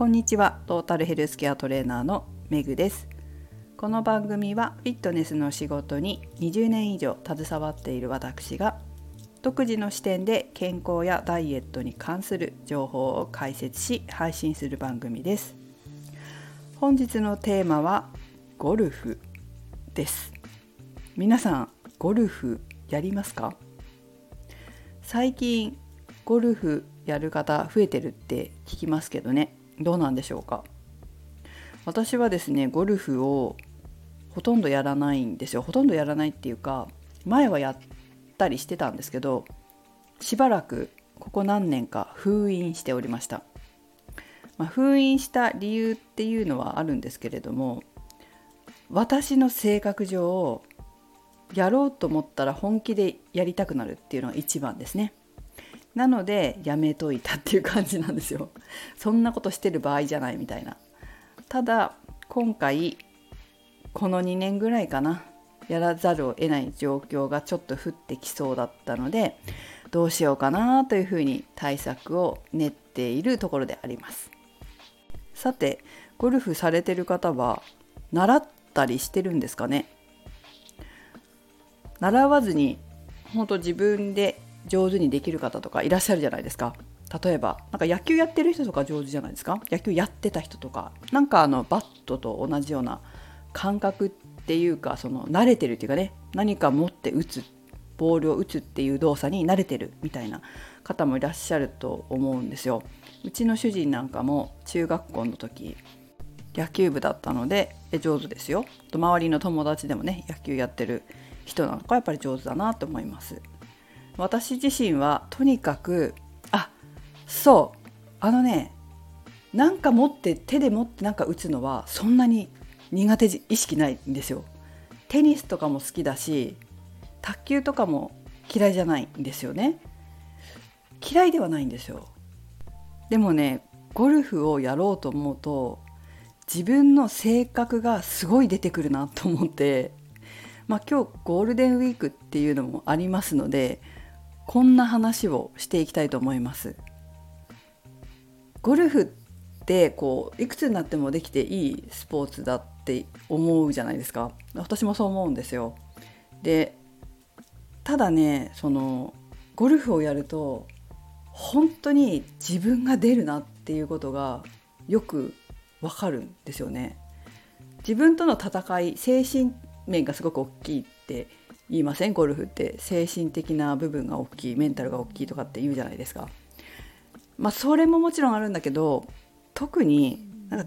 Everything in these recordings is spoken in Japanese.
こんにちは。トータルヘルスケアトレーナーのめぐです。この番組はフィットネスの仕事に20年以上携わっている私が独自の視点で健康やダイエットに関する情報を解説し配信する番組です。本日のテーマはゴルフです。皆さんゴルフやりますか？最近ゴルフやる方増えてるって聞きますけどね。どうなんでしょうか？私はですねゴルフをほとんどやらないんですよ。ほとんどやらないっていうか前はやったりしてたんですけどしばらくここ何年か封印しておりました、まあ、封印した理由っていうのはあるんですけれども私の性格上やろうと思ったら本気でやりたくなるっていうのが一番ですね。なのでやめといたっていう感じなんですよ。そんなことしてる場合じゃないみたいな。ただ今回この2年ぐらいかな。やらざるを得ない状況がちょっと降ってきそうだったのでどうしようかなというふうに対策を練っているところであります。さてゴルフされてる方は習ったりしてるんですかね。習わずに本当自分で上手にできる方とかいらっしゃるじゃないですか例えばなんか野球やってる人とか上手じゃないですか野球やってた人とかなんかあのバットと同じような感覚っていうかその慣れてるっていうかね何か持って打つボールを打つっていう動作に慣れてるみたいな方もいらっしゃると思うんですよ。うちの主人なんかも中学校の時野球部だったので上手ですよ。と周りの友達でもね野球やってる人なんかやっぱり上手だなと思います。私自身はとにかくあそうあのねなんか持って手で持ってなんか打つのはそんなに苦手意識ないんですよ。テニスとかも好きだし卓球とかも嫌いじゃないんですよね。嫌いではないんですよ。でもねゴルフをやろうと思うと自分の性格がすごい出てくるなと思って、まあ、今日ゴールデンウィークっていうのもありますのでこんな話をしていきたいと思います。ゴルフってこういくつになってもできていいスポーツだって思うじゃないですか私もそう思うんですよ。でただねそのゴルフをやると本当に自分が出るなっていうことがよくわかるんですよね。自分との戦い精神面がすごく大きいって言いません？ゴルフって精神的な部分が大きいメンタルが大きいとかって言うじゃないですか。まあそれももちろんあるんだけど特になん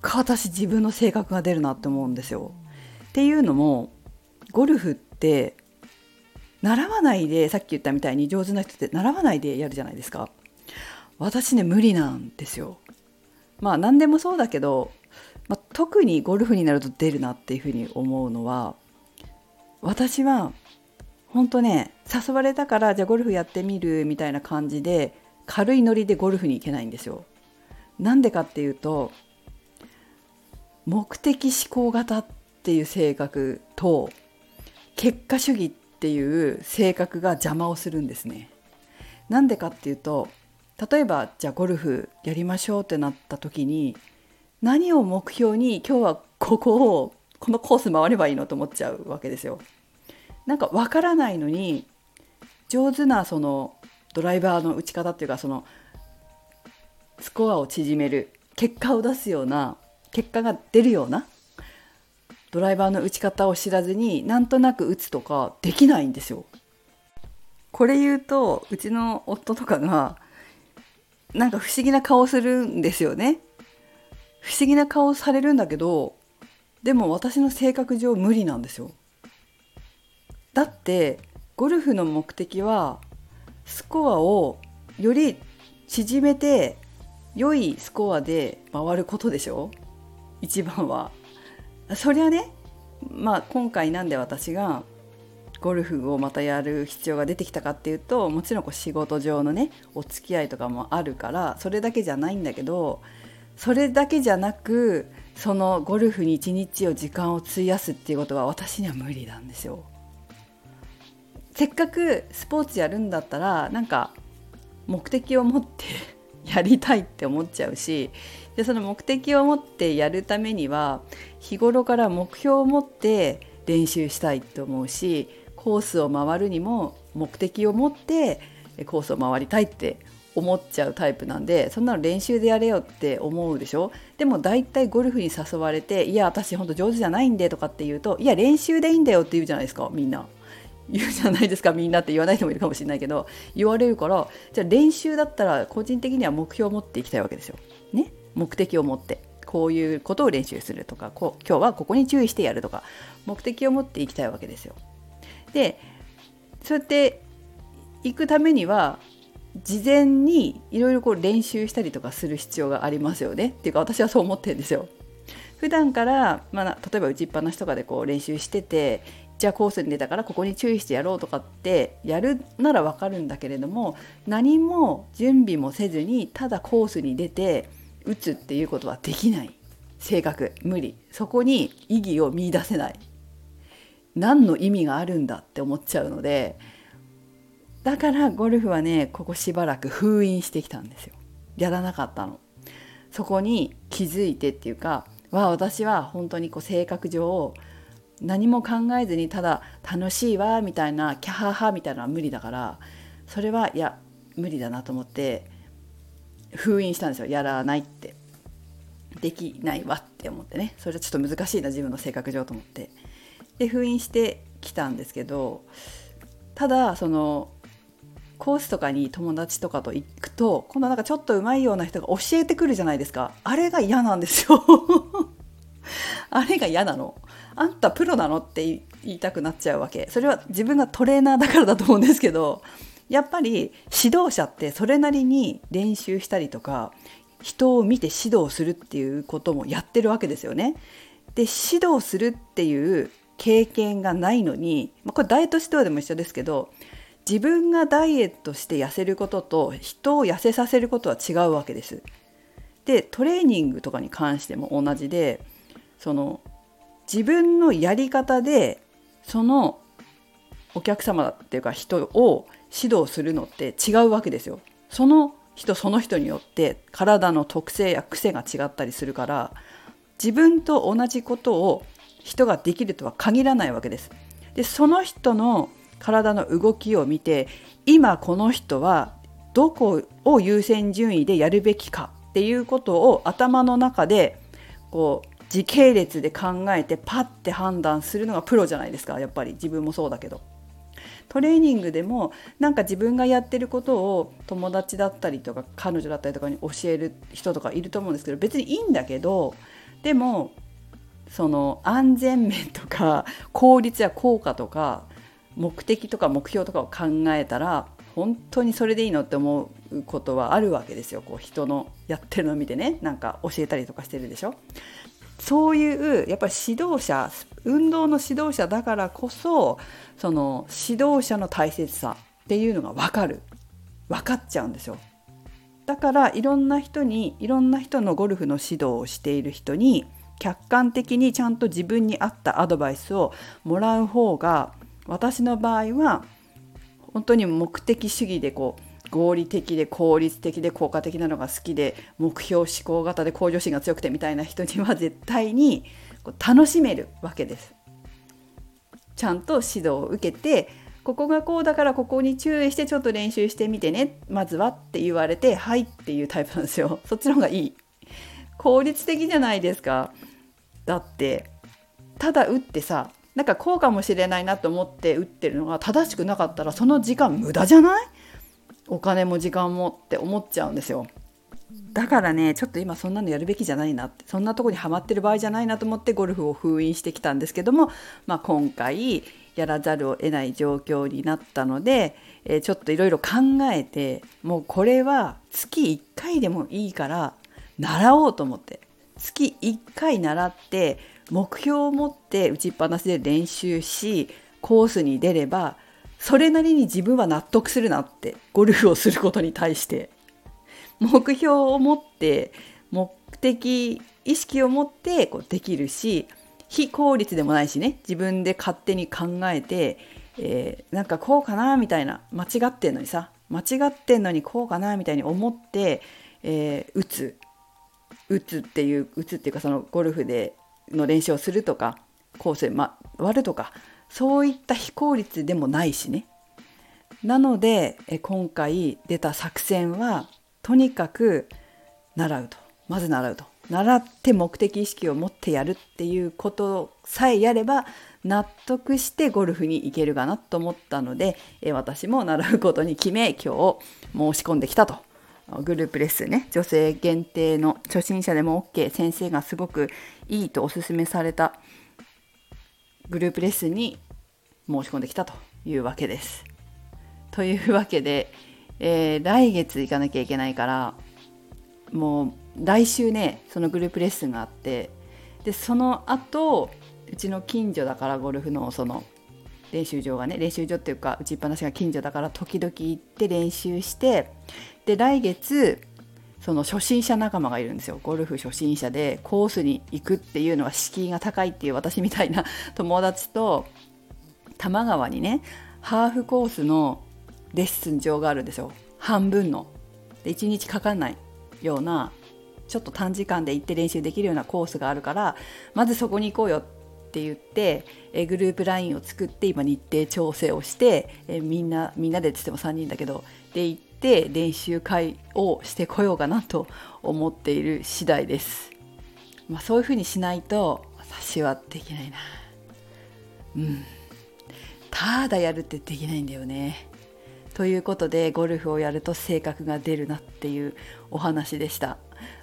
か私自分の性格が出るなって思うんですよ。っていうのもゴルフって習わないでさっき言ったみたいに上手な人って習わないでやるじゃないですか。私ね無理なんですよ。まあ何でもそうだけど、まあ、特にゴルフになると出るなっていうふうに思うのは私は本当ね誘われたからじゃあゴルフやってみるみたいな感じで軽いノリでゴルフに行けないんですよ。なんでかっていうと目的思考型っていう性格と結果主義っていう性格が邪魔をするんですね。なんでかっていうと例えばじゃあゴルフやりましょうってなった時に何を目標に今日はここをこのコース回ればいいのと思っちゃうわけですよ。なんかわからないのに上手なそのドライバーの打ち方っていうかそのスコアを縮める結果を出すような結果が出るようなドライバーの打ち方を知らずになんとなく打つとかできないんですよ。これ言うとうちの夫とかがなんか不思議な顔するんですよね。不思議な顔されるんだけどでも私の性格上無理なんですよ。だってゴルフの目的はスコアをより縮めて良いスコアで回ることでしょ？一番は。そりゃねまあ今回なんで私がゴルフをまたやる必要が出てきたかっていうともちろんこう仕事上のねお付き合いとかもあるからそれだけじゃないんだけどそれだけじゃなくそのゴルフに一日を時間を費やすっていうことは私には無理なんですよ。せっかくスポーツやるんだったらなんか目的を持ってやりたいって思っちゃうしでその目的を持ってやるためには日頃から目標を持って練習したいと思うしコースを回るにも目的を持ってコースを回りたいって思っちゃうタイプなんでそんなの練習でやれよって思うでしょ？でも大体ゴルフに誘われて「いや私ほんと上手じゃないんで」とかって言うと「いや練習でいいんだよ」って言うじゃないですかみんな。言うじゃないですかみんなって言わない人もいるかもしれないけど言われるからじゃあ練習だったら個人的には目標を持っていきたいわけですよ。ね？目的を持ってこういうことを練習するとかこ今日はここに注意してやるとか目的を持っていきたいわけですよ。でそうやって行くためには事前にいろいろ練習したりとかする必要がありますよね。っていうか私はそう思ってるんですよ。普段から、まあ、例えば打ちっぱなしとかでこう練習しててじゃあコースに出たからここに注意してやろうとかってやるならわかるんだけれども何も準備もせずにただコースに出て打つっていうことはできない。性格。無理。そこに意義を見いだせない。何の意味があるんだって思っちゃうのでだからゴルフはねここしばらく封印してきたんですよ。やらなかったの。そこに気づいてっていうかわ私は本当にこう性格上何も考えずにただ楽しいわみたいなキャハハみたいなのは無理だからそれはいや無理だなと思って封印したんですよ。やらないって。できないわって思ってね。それはちょっと難しいな自分の性格上と思って。で封印してきたんですけどただそのコースとかに友達とかと行くと今度なんかちょっと上手いような人が教えてくるじゃないですか。あれが嫌なんですよ。あれが嫌なの。あんたプロなのって言いたくなっちゃうわけ。それは自分がトレーナーだからだと思うんですけどやっぱり指導者ってそれなりに練習したりとか人を見て指導するっていうこともやってるわけですよね。で指導するっていう経験がないのに、まあ、これダイエット指導でも一緒ですけど自分がダイエットして痩せることと人を痩せさせることは違うわけです。でトレーニングとかに関しても同じでその自分のやり方でそのお客様っていうか人を指導するのって違うわけですよ。その人その人によって体の特性や癖が違ったりするから自分と同じことを人ができるとは限らないわけです。でその人の体の動きを見て今この人はどこを優先順位でやるべきかっていうことを頭の中でこう時系列で考えてパッて判断するのがプロじゃないですかやっぱり自分もそうだけど。トレーニングでもなんか自分がやってることを友達だったりとか彼女だったりとかに教える人とかいると思うんですけど別にいいんだけどでもその安全面とか効率や効果とか目的とか目標とかを考えたら本当にそれでいいのって思うことはあるわけですよ。こう人のやってるのを見てね。なんか教えたりとかしてるでしょ。そういうやっぱり指導者運動の指導者だからこそその指導者の大切さっていうのが分かる。分かっちゃうんですよ。だからいろんな人にいろんな人のゴルフの指導をしている人に客観的にちゃんと自分に合ったアドバイスをもらう方が私の場合は本当に目的主義でこう合理的で効率的で効果的なのが好きで目標思考型で向上心が強くてみたいな人には絶対に楽しめるわけです。ちゃんと指導を受けてここがこうだからここに注意してちょっと練習してみてねまずはって言われてはいっていうタイプなんですよ。そっちの方がいい。効率的じゃないですか。だってただ打ってさなんかこうかもしれないなと思って打ってるのが正しくなかったらその時間無駄じゃない？お金も時間もって思っちゃうんですよ。だからねちょっと今そんなのやるべきじゃないなってそんなとこにはまってる場合じゃないなと思ってゴルフを封印してきたんですけども、まあ、今回やらざるを得ない状況になったので、えー、ちょっといろいろ考えてもうこれは月1回でもいいから習おうと思って月1回習って目標を持って打ちっぱなしで練習しコースに出ればそれなりに自分は納得するなってゴルフをすることに対して。目標を持って目的意識を持ってこうできるし非効率でもないしね自分で勝手に考えて、えー、なんかこうかなみたいな間違ってんのにさ間違ってんのにこうかなみたいに思ってえー打つ。打つっていう打つっていうかそのゴルフでの練習をするとかコースで回るとかそういった非効率でもないしね。なのでえ今回出た作戦はとにかく習うと。まず習うと。習って目的意識を持ってやるっていうことさえやれば納得してゴルフに行けるかなと思ったのでえ私も習うことに決め今日申し込んできたと。グループレッスンね女性限定の初心者でも OK 先生がすごくいいとおすすめされたグループレッスンに申し込んできたというわけです。というわけで、えー来月行かなきゃいけないからもう来週ねそのグループレッスンがあってでその後うちの近所だからゴルフのその練習場がね練習場っていうか打ちっぱなしが近所だから時々行って練習してで来月その初心者仲間がいるんですよ。ゴルフ初心者でコースに行くっていうのは敷居が高いっていう私みたいな 友達と多摩川にねハーフコースのレッスン場があるんですよ。半分の。で1日かかんないようなちょっと短時間で行って練習できるようなコースがあるからまずそこに行こうよって言ってえグループ LINE を作って今日程調整をしてえみんなみんなでっつっても3人だけどで行って練習会をしてこようかなと思っている次第です、まあ、そういうふうにしないと私はできないな。うん。ただやるってできないんだよね。ということでゴルフをやると性格が出るなっていうお話でした。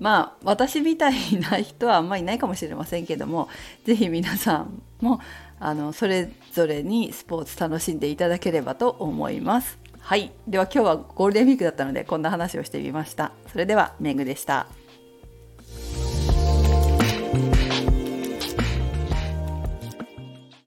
まあ私みたいな人はあんまりいないかもしれませんけども是非皆さんもあのそれぞれにスポーツ楽しんでいただければと思います。はい。では今日はゴールデンウィークだったのでこんな話をしてみました。それではめぐでした。